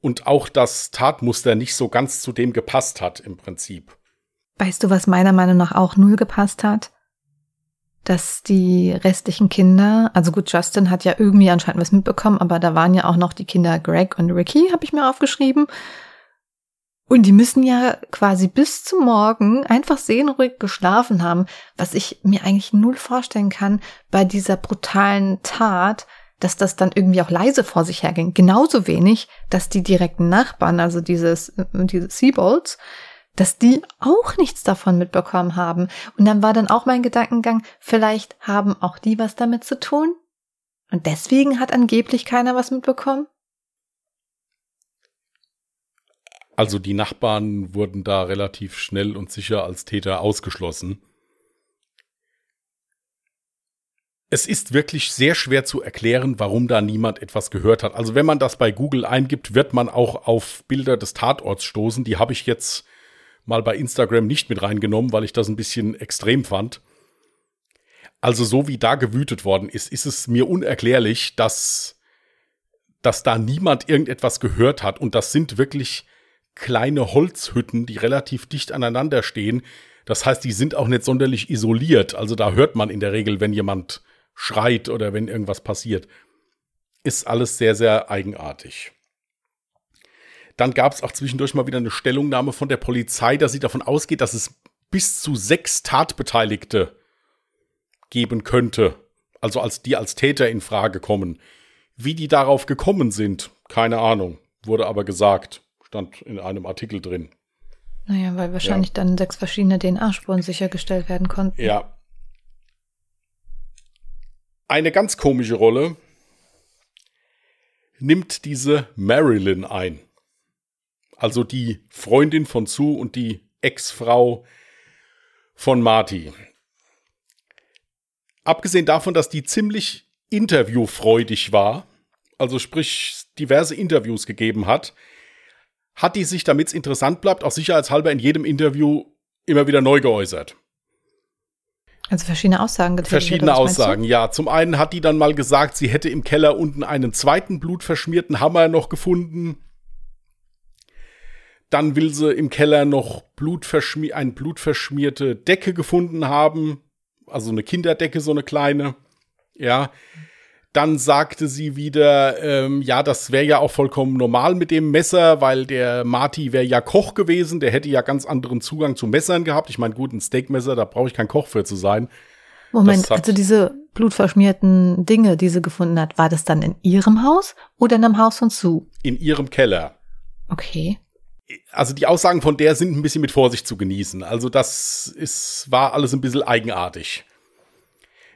und auch das Tatmuster nicht so ganz zu dem gepasst hat im Prinzip. Weißt du, was meiner Meinung nach auch null gepasst hat? Dass die restlichen Kinder, also gut, Justin hat ja irgendwie anscheinend was mitbekommen, aber da waren ja auch noch die Kinder Greg und Ricky, habe ich mir aufgeschrieben. Und die müssen ja quasi bis zum Morgen einfach sehnruhig geschlafen haben, was ich mir eigentlich null vorstellen kann bei dieser brutalen Tat, dass das dann irgendwie auch leise vor sich herging. Genauso wenig, dass die direkten Nachbarn, also dieses, diese Seabolts, dass die auch nichts davon mitbekommen haben. Und dann war dann auch mein Gedankengang, vielleicht haben auch die was damit zu tun? Und deswegen hat angeblich keiner was mitbekommen? Also die Nachbarn wurden da relativ schnell und sicher als Täter ausgeschlossen. Es ist wirklich sehr schwer zu erklären, warum da niemand etwas gehört hat. Also wenn man das bei Google eingibt, wird man auch auf Bilder des Tatorts stoßen. Die habe ich jetzt mal bei Instagram nicht mit reingenommen, weil ich das ein bisschen extrem fand. Also so wie da gewütet worden ist, ist es mir unerklärlich, dass, dass da niemand irgendetwas gehört hat. Und das sind wirklich kleine Holzhütten, die relativ dicht aneinander stehen. Das heißt, die sind auch nicht sonderlich isoliert. Also da hört man in der Regel, wenn jemand schreit oder wenn irgendwas passiert. Ist alles sehr, sehr eigenartig. Dann gab es auch zwischendurch mal wieder eine Stellungnahme von der Polizei, dass sie davon ausgeht, dass es bis zu sechs Tatbeteiligte geben könnte. Also als die als Täter in Frage kommen. Wie die darauf gekommen sind, keine Ahnung, wurde aber gesagt stand in einem Artikel drin. Naja, weil wahrscheinlich ja. dann sechs verschiedene DNA-Spuren sichergestellt werden konnten. Ja. Eine ganz komische Rolle nimmt diese Marilyn ein. Also die Freundin von Sue und die Ex-Frau von Marty. Abgesehen davon, dass die ziemlich interviewfreudig war, also sprich diverse Interviews gegeben hat, hat die sich, damit es interessant bleibt, auch sicherheitshalber in jedem Interview immer wieder neu geäußert. Also verschiedene Aussagen getätigt. Verschiedene Aussagen, ja. Zum einen hat die dann mal gesagt, sie hätte im Keller unten einen zweiten blutverschmierten Hammer noch gefunden. Dann will sie im Keller noch blutverschmier eine blutverschmierte Decke gefunden haben. Also eine Kinderdecke, so eine kleine. Ja. Dann sagte sie wieder, ähm, ja, das wäre ja auch vollkommen normal mit dem Messer, weil der Marty wäre ja Koch gewesen, der hätte ja ganz anderen Zugang zu Messern gehabt. Ich meine, gut, ein Steakmesser, da brauche ich kein Koch für zu sein. Moment, also diese blutverschmierten Dinge, die sie gefunden hat, war das dann in ihrem Haus oder in einem Haus von Sue? In ihrem Keller. Okay. Also die Aussagen von der sind ein bisschen mit Vorsicht zu genießen. Also das ist, war alles ein bisschen eigenartig.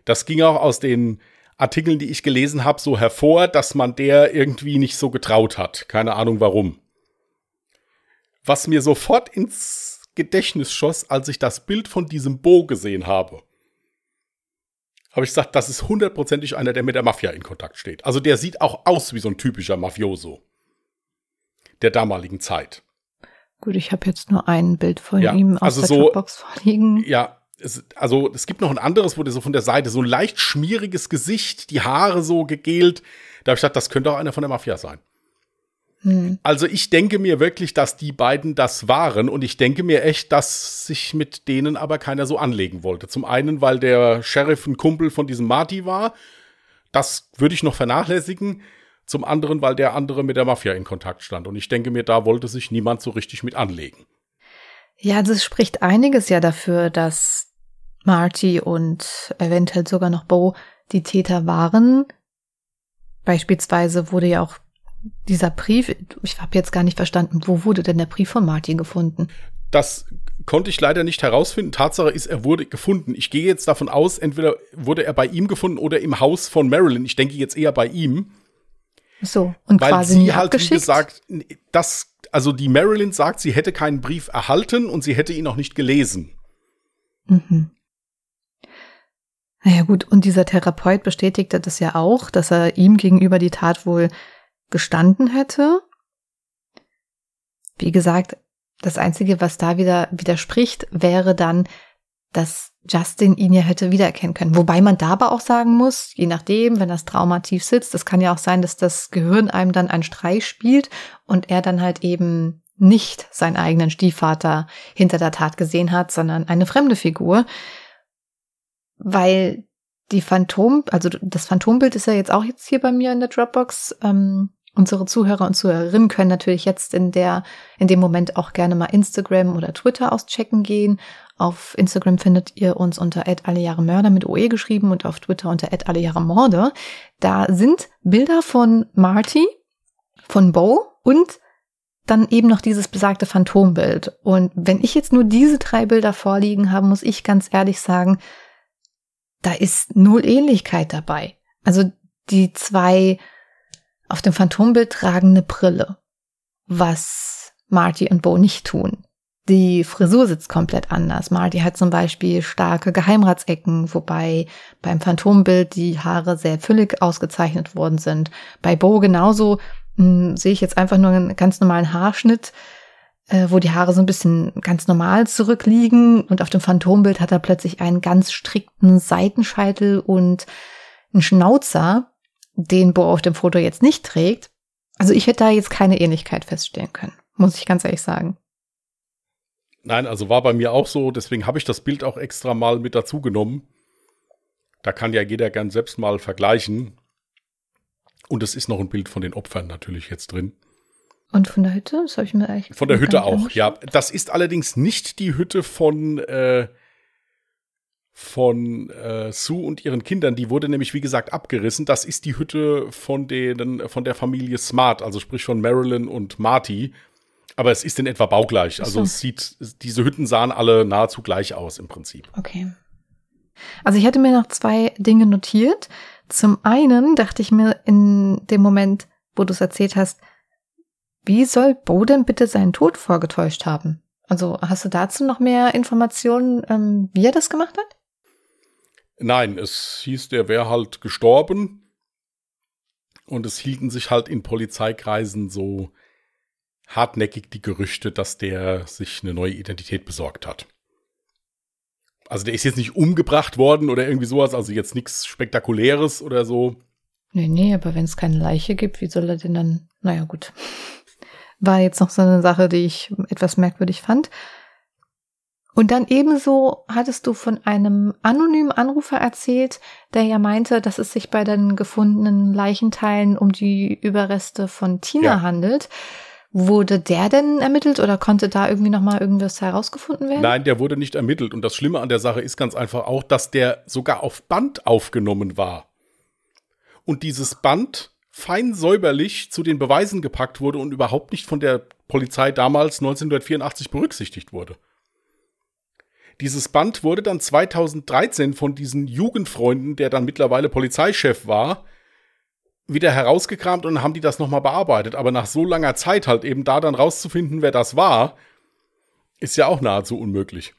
Das ging auch aus den Artikeln, die ich gelesen habe, so hervor, dass man der irgendwie nicht so getraut hat. Keine Ahnung warum. Was mir sofort ins Gedächtnis schoss, als ich das Bild von diesem Bo gesehen habe, habe ich gesagt, das ist hundertprozentig einer, der mit der Mafia in Kontakt steht. Also der sieht auch aus wie so ein typischer Mafioso der damaligen Zeit. Gut, ich habe jetzt nur ein Bild von ja, ihm aus also der so, Dropbox vorliegen. Ja, es, also es gibt noch ein anderes, wo der so von der Seite so ein leicht schmieriges Gesicht, die Haare so gegelt. Da habe ich gedacht, das könnte auch einer von der Mafia sein. Hm. Also ich denke mir wirklich, dass die beiden das waren und ich denke mir echt, dass sich mit denen aber keiner so anlegen wollte. Zum einen, weil der Sheriff ein Kumpel von diesem Marty war. Das würde ich noch vernachlässigen. Zum anderen, weil der andere mit der Mafia in Kontakt stand. Und ich denke mir, da wollte sich niemand so richtig mit anlegen. Ja, es spricht einiges ja dafür, dass Marty und eventuell sogar noch Bo die Täter waren. Beispielsweise wurde ja auch dieser Brief, ich habe jetzt gar nicht verstanden, wo wurde denn der Brief von Marty gefunden? Das konnte ich leider nicht herausfinden. Tatsache ist, er wurde gefunden. Ich gehe jetzt davon aus, entweder wurde er bei ihm gefunden oder im Haus von Marilyn. Ich denke jetzt eher bei ihm. So, und weil quasi sie nie halt, abgeschickt? wie gesagt, das, also die Marilyn sagt, sie hätte keinen Brief erhalten und sie hätte ihn auch nicht gelesen. Mhm. Naja gut, und dieser Therapeut bestätigte das ja auch, dass er ihm gegenüber die Tat wohl gestanden hätte. Wie gesagt, das Einzige, was da wieder widerspricht, wäre dann, dass Justin ihn ja hätte wiedererkennen können. Wobei man da aber auch sagen muss, je nachdem, wenn das Trauma tief sitzt, es kann ja auch sein, dass das Gehirn einem dann einen Streich spielt und er dann halt eben nicht seinen eigenen Stiefvater hinter der Tat gesehen hat, sondern eine fremde Figur weil die Phantom, also das Phantombild ist ja jetzt auch jetzt hier bei mir in der Dropbox. Ähm, Unsere Zuhörer und Zuhörerinnen können natürlich jetzt in der, in dem Moment auch gerne mal Instagram oder Twitter auschecken gehen. Auf Instagram findet ihr uns unter @allejahremörder mit OE geschrieben und auf Twitter unter @allejahremorde. Da sind Bilder von Marty, von Bo und dann eben noch dieses besagte Phantombild. Und wenn ich jetzt nur diese drei Bilder vorliegen habe, muss ich ganz ehrlich sagen, da ist null Ähnlichkeit dabei. Also die zwei auf dem Phantombild tragen eine Brille, was Marty und Bo nicht tun. Die Frisur sitzt komplett anders. Marty hat zum Beispiel starke Geheimratsecken, wobei beim Phantombild die Haare sehr füllig ausgezeichnet worden sind. Bei Bo genauso mh, hm, sehe ich jetzt einfach nur einen ganz normalen Haarschnitt, wo die Haare so ein bisschen ganz normal zurückliegen und auf dem Phantombild hat er plötzlich einen ganz strikten Seitenscheitel und einen Schnauzer, den Bo auf dem Foto jetzt nicht trägt. Also ich hätte da jetzt keine Ähnlichkeit feststellen können, muss ich ganz ehrlich sagen. Nein, also war bei mir auch so, deswegen habe ich das Bild auch extra mal mit dazu genommen. Da kann ja jeder gern selbst mal vergleichen. Und es ist noch ein Bild von den Opfern natürlich jetzt drin. Und von der Hütte? Das habe ich mir eigentlich. Von der Hütte auch, ja. Das ist allerdings nicht die Hütte von äh, von äh, Sue und ihren Kindern, die wurde nämlich, wie gesagt, abgerissen. Das ist die Hütte von, denen, von der Familie Smart, also sprich von Marilyn und Marty. Aber es ist in etwa baugleich. Also so. es sieht, diese Hütten sahen alle nahezu gleich aus im Prinzip. Okay. Also ich hatte mir noch zwei Dinge notiert. Zum einen dachte ich mir in dem Moment, wo du es erzählt hast, wie soll Bo denn bitte seinen Tod vorgetäuscht haben? Also hast du dazu noch mehr Informationen, ähm, wie er das gemacht hat? Nein, es hieß, der wäre halt gestorben. Und es hielten sich halt in Polizeikreisen so hartnäckig die Gerüchte, dass der sich eine neue Identität besorgt hat. Also der ist jetzt nicht umgebracht worden oder irgendwie sowas, also jetzt nichts Spektakuläres oder so. Nee, nee, aber wenn es keine Leiche gibt, wie soll er denn dann? Naja, gut. War jetzt noch so eine Sache, die ich etwas merkwürdig fand. Und dann ebenso hattest du von einem anonymen Anrufer erzählt, der ja meinte, dass es sich bei den gefundenen Leichenteilen um die Überreste von Tina ja. handelt. Wurde der denn ermittelt oder konnte da irgendwie nochmal irgendwas herausgefunden werden? Nein, der wurde nicht ermittelt. Und das Schlimme an der Sache ist ganz einfach auch, dass der sogar auf Band aufgenommen war. Und dieses Band fein säuberlich zu den Beweisen gepackt wurde und überhaupt nicht von der Polizei damals 1984 berücksichtigt wurde. Dieses Band wurde dann 2013 von diesen Jugendfreunden, der dann mittlerweile Polizeichef war, wieder herausgekramt und haben die das nochmal bearbeitet. Aber nach so langer Zeit halt eben da dann rauszufinden, wer das war, ist ja auch nahezu unmöglich.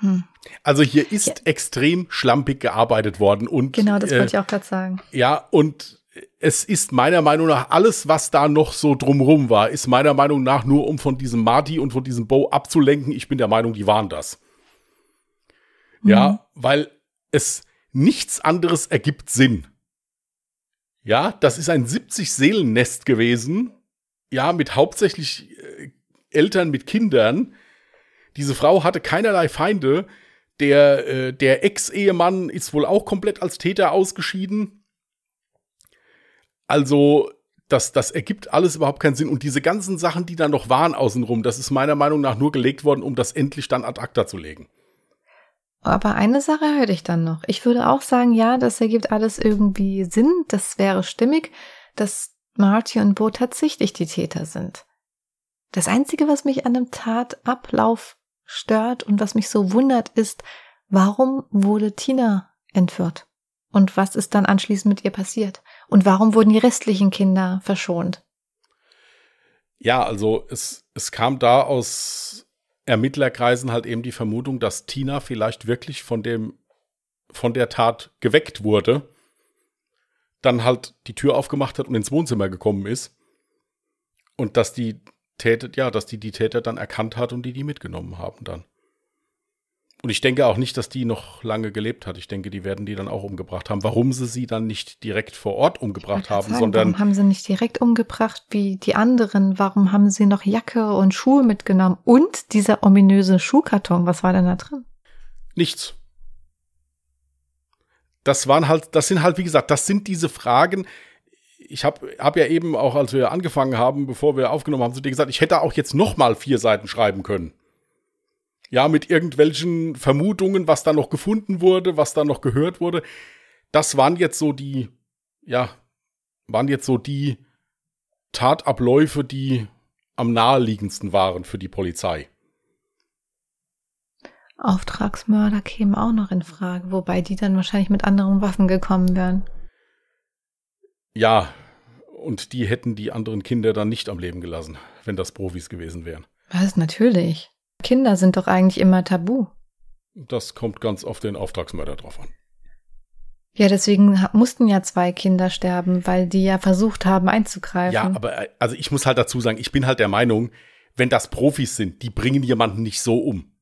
Hm. Also hier ist ja. extrem schlampig gearbeitet worden und genau, das wollte äh, ich auch gerade sagen. Ja, und es ist meiner Meinung nach alles, was da noch so drumrum war, ist meiner Meinung nach nur um von diesem Marty und von diesem Bo abzulenken. Ich bin der Meinung, die waren das. Ja, mhm. weil es nichts anderes ergibt Sinn. Ja, das ist ein 70-Seelen-Nest gewesen. Ja, mit hauptsächlich äh, Eltern mit Kindern. Diese Frau hatte keinerlei Feinde. Der, äh, der Ex-Ehemann ist wohl auch komplett als Täter ausgeschieden. Also, das, das ergibt alles überhaupt keinen Sinn. Und diese ganzen Sachen, die da noch waren außenrum, das ist meiner Meinung nach nur gelegt worden, um das endlich dann ad acta zu legen. Aber eine Sache hätte ich dann noch. Ich würde auch sagen, ja, das ergibt alles irgendwie Sinn. Das wäre stimmig, dass Marty und Bo tatsächlich die Täter sind. Das Einzige, was mich an dem Tatablauf stört und was mich so wundert, ist, warum wurde Tina entführt? Und was ist dann anschließend mit ihr passiert? Und warum wurden die restlichen Kinder verschont? Ja, also es, es kam da aus Ermittlerkreisen halt eben die Vermutung, dass Tina vielleicht wirklich von dem, von der Tat geweckt wurde, dann halt die Tür aufgemacht hat und ins Wohnzimmer gekommen ist und dass die Täter, ja, dass die die Täter dann erkannt hat und die die mitgenommen haben dann. Und ich denke auch nicht, dass die noch lange gelebt hat. Ich denke, die werden die dann auch umgebracht haben. Warum sie sie dann nicht direkt vor Ort umgebracht haben, sagen, sondern. Warum haben sie nicht direkt umgebracht wie die anderen? Warum haben sie noch Jacke und Schuhe mitgenommen? Und dieser ominöse Schuhkarton, was war denn da drin? Nichts. Das waren halt, das sind halt, wie gesagt, das sind diese Fragen. ich habe hab ja eben auch, als wir angefangen haben, bevor wir aufgenommen haben, zu dir gesagt, ich hätte auch jetzt noch mal vier Seiten schreiben können. Ja, mit irgendwelchen Vermutungen, was da noch gefunden wurde, was da noch gehört wurde. Das waren jetzt so die, ja, waren jetzt so die Tatabläufe, die am naheliegendsten waren für die Polizei. Auftragsmörder kämen auch noch in Frage, wobei die dann wahrscheinlich mit anderen Waffen gekommen wären. Ja, und die hätten die anderen Kinder dann nicht am Leben gelassen, wenn das Profis gewesen wären. Was, natürlich. Kinder sind doch eigentlich immer tabu. Das kommt ganz auf den Auftragsmörder drauf an. Ja, deswegen mussten ja zwei Kinder sterben, weil die ja versucht haben einzugreifen. Ja, aber äh, also ich muss halt dazu sagen, ich bin halt der Meinung, wenn das Profis sind, die bringen jemanden nicht so um.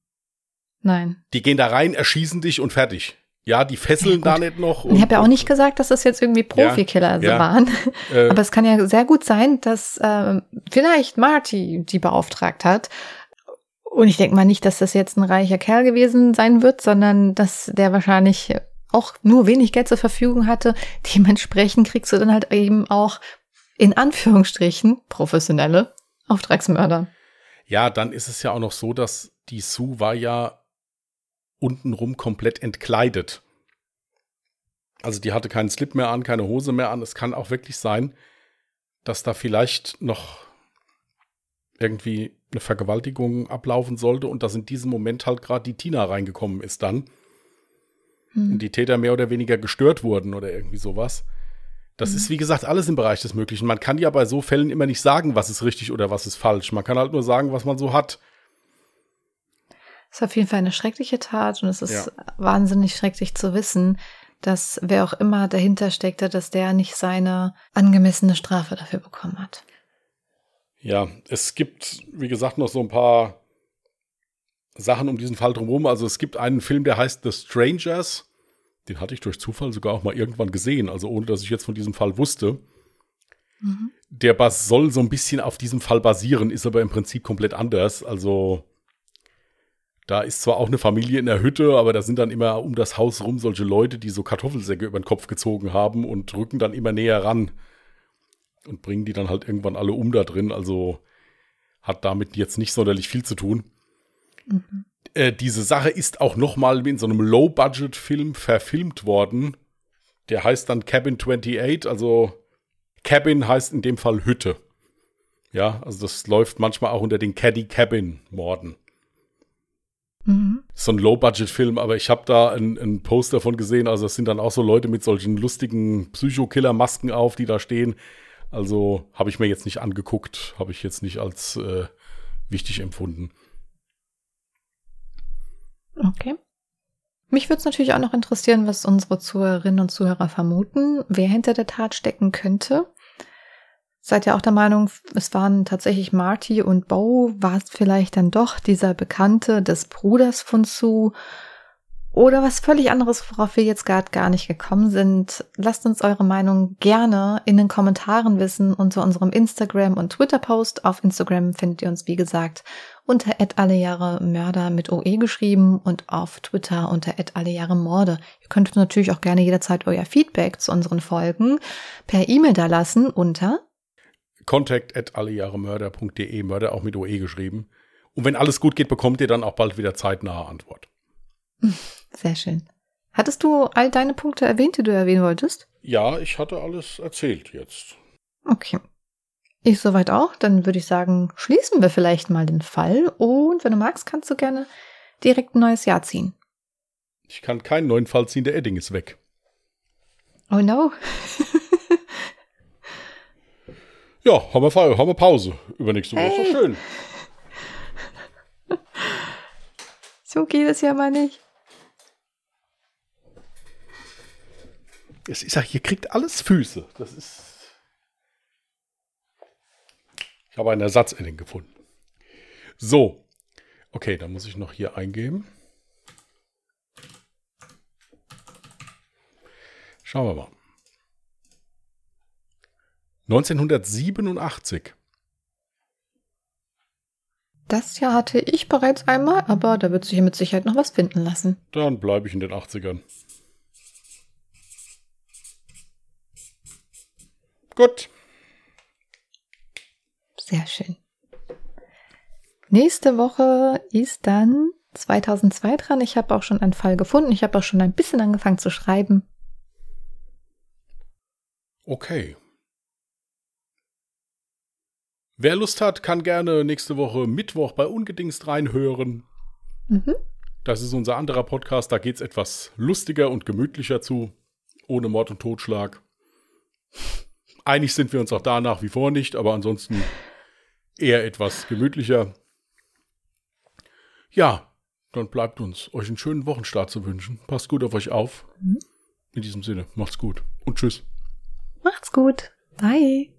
Nein. Die gehen da rein, erschießen dich und fertig. Ja, die fesseln ja, da nicht noch. Und, ich habe ja auch nicht gesagt, dass das jetzt irgendwie Profikiller ja, ja. waren. Äh, Aber es kann ja sehr gut sein, dass äh, vielleicht Marty die beauftragt hat. Und ich denke mal nicht, dass das jetzt ein reicher Kerl gewesen sein wird, sondern dass der wahrscheinlich auch nur wenig Geld zur Verfügung hatte. Dementsprechend kriegst du dann halt eben auch in Anführungsstrichen professionelle Auftragsmörder. Ja, dann ist es ja auch noch so, dass die Sue war ja untenrum komplett entkleidet. Also die hatte keinen Slip mehr an, keine Hose mehr an. Es kann auch wirklich sein, dass da vielleicht noch irgendwie eine Vergewaltigung ablaufen sollte und dass in diesem Moment halt gerade die Tina reingekommen ist dann. Hm. Und die Täter mehr oder weniger gestört wurden oder irgendwie sowas. Das hm. ist, wie gesagt, alles im Bereich des Möglichen. Man kann ja bei so Fällen immer nicht sagen, was ist richtig oder was ist falsch. Man kann halt nur sagen, was man so hat. Es ist auf jeden Fall eine schreckliche Tat und es ist ja. wahnsinnig schrecklich zu wissen, dass wer auch immer dahinter steckte, dass der nicht seine angemessene Strafe dafür bekommen hat. Ja, es gibt, wie gesagt, noch so ein paar Sachen um diesen Fall drumherum. Also es gibt einen Film, der heißt The Strangers. Den hatte ich durch Zufall sogar auch mal irgendwann gesehen, also ohne dass ich jetzt von diesem Fall wusste. Mhm. Der soll so ein bisschen auf diesem Fall basieren, ist aber im Prinzip komplett anders. Also da ist zwar auch eine Familie in der Hütte, aber da sind dann immer um das Haus rum solche Leute, die so Kartoffelsäcke über den Kopf gezogen haben und rücken dann immer näher ran und bringen die dann halt irgendwann alle um da drin. Also hat damit jetzt nicht sonderlich viel zu tun. Mhm. Äh, diese Sache ist auch noch mal in so einem Low-Budget-Film verfilmt worden. Der heißt dann Cabin 28, also Cabin heißt in dem Fall Hütte. Ja, also das läuft manchmal auch unter den Caddy Cabin Morden. Mhm. So ein Low-Budget-Film, aber ich habe da ein, ein Post davon gesehen. Also, es sind dann auch so Leute mit solchen lustigen Psycho-Killer-Masken auf, die da stehen. Also, habe ich mir jetzt nicht angeguckt, habe ich jetzt nicht als äh, wichtig empfunden. Okay. Mich würde es natürlich auch noch interessieren, was unsere Zuhörerinnen und Zuhörer vermuten, wer hinter der Tat stecken könnte. Seid ihr auch der Meinung, es waren tatsächlich Marty und Bo? War es vielleicht dann doch dieser Bekannte des Bruders von Sue? Oder was völlig anderes, worauf wir jetzt gerade gar nicht gekommen sind? Lasst uns eure Meinung gerne in den Kommentaren wissen unter unserem Instagram- und Twitter-Post. Auf Instagram findet ihr uns, wie gesagt, unter Mörder mit OE geschrieben und auf Twitter unter Morde. Ihr könnt natürlich auch gerne jederzeit euer Feedback zu unseren Folgen per E-Mail da lassen unter contact allejahremörder.de, Mörder auch mit OE geschrieben. Und wenn alles gut geht, bekommt ihr dann auch bald wieder zeitnahe Antwort. Sehr schön. Hattest du all deine Punkte erwähnt, die du erwähnen wolltest? Ja, ich hatte alles erzählt jetzt. Okay. Ich soweit auch. Dann würde ich sagen, schließen wir vielleicht mal den Fall. Und wenn du magst, kannst du gerne direkt ein neues Jahr ziehen. Ich kann keinen neuen Fall ziehen, der Edding ist weg. Oh no. Ja, haben wir, haben wir Pause. Übernächste Woche hey. ist doch schön. So geht es ja mal nicht. Es ist ja, hier kriegt alles Füße. Das ist. Ich habe einen Ersatzedding gefunden. So. Okay, dann muss ich noch hier eingeben. Schauen wir mal. 1987. Das Jahr hatte ich bereits einmal, aber da wird sich mit Sicherheit noch was finden lassen. Dann bleibe ich in den 80ern. Gut. Sehr schön. Nächste Woche ist dann 2002 dran. Ich habe auch schon einen Fall gefunden. Ich habe auch schon ein bisschen angefangen zu schreiben. Okay. Wer Lust hat, kann gerne nächste Woche Mittwoch bei Ungedingst reinhören. Mhm. Das ist unser anderer Podcast. Da geht es etwas lustiger und gemütlicher zu. Ohne Mord und Totschlag. Einig sind wir uns auch da nach wie vor nicht, aber ansonsten eher etwas gemütlicher. Ja, dann bleibt uns, euch einen schönen Wochenstart zu wünschen. Passt gut auf euch auf. Mhm. In diesem Sinne, macht's gut und tschüss. Macht's gut. Bye.